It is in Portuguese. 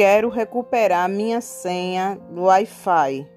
Quero recuperar minha senha do Wi-Fi.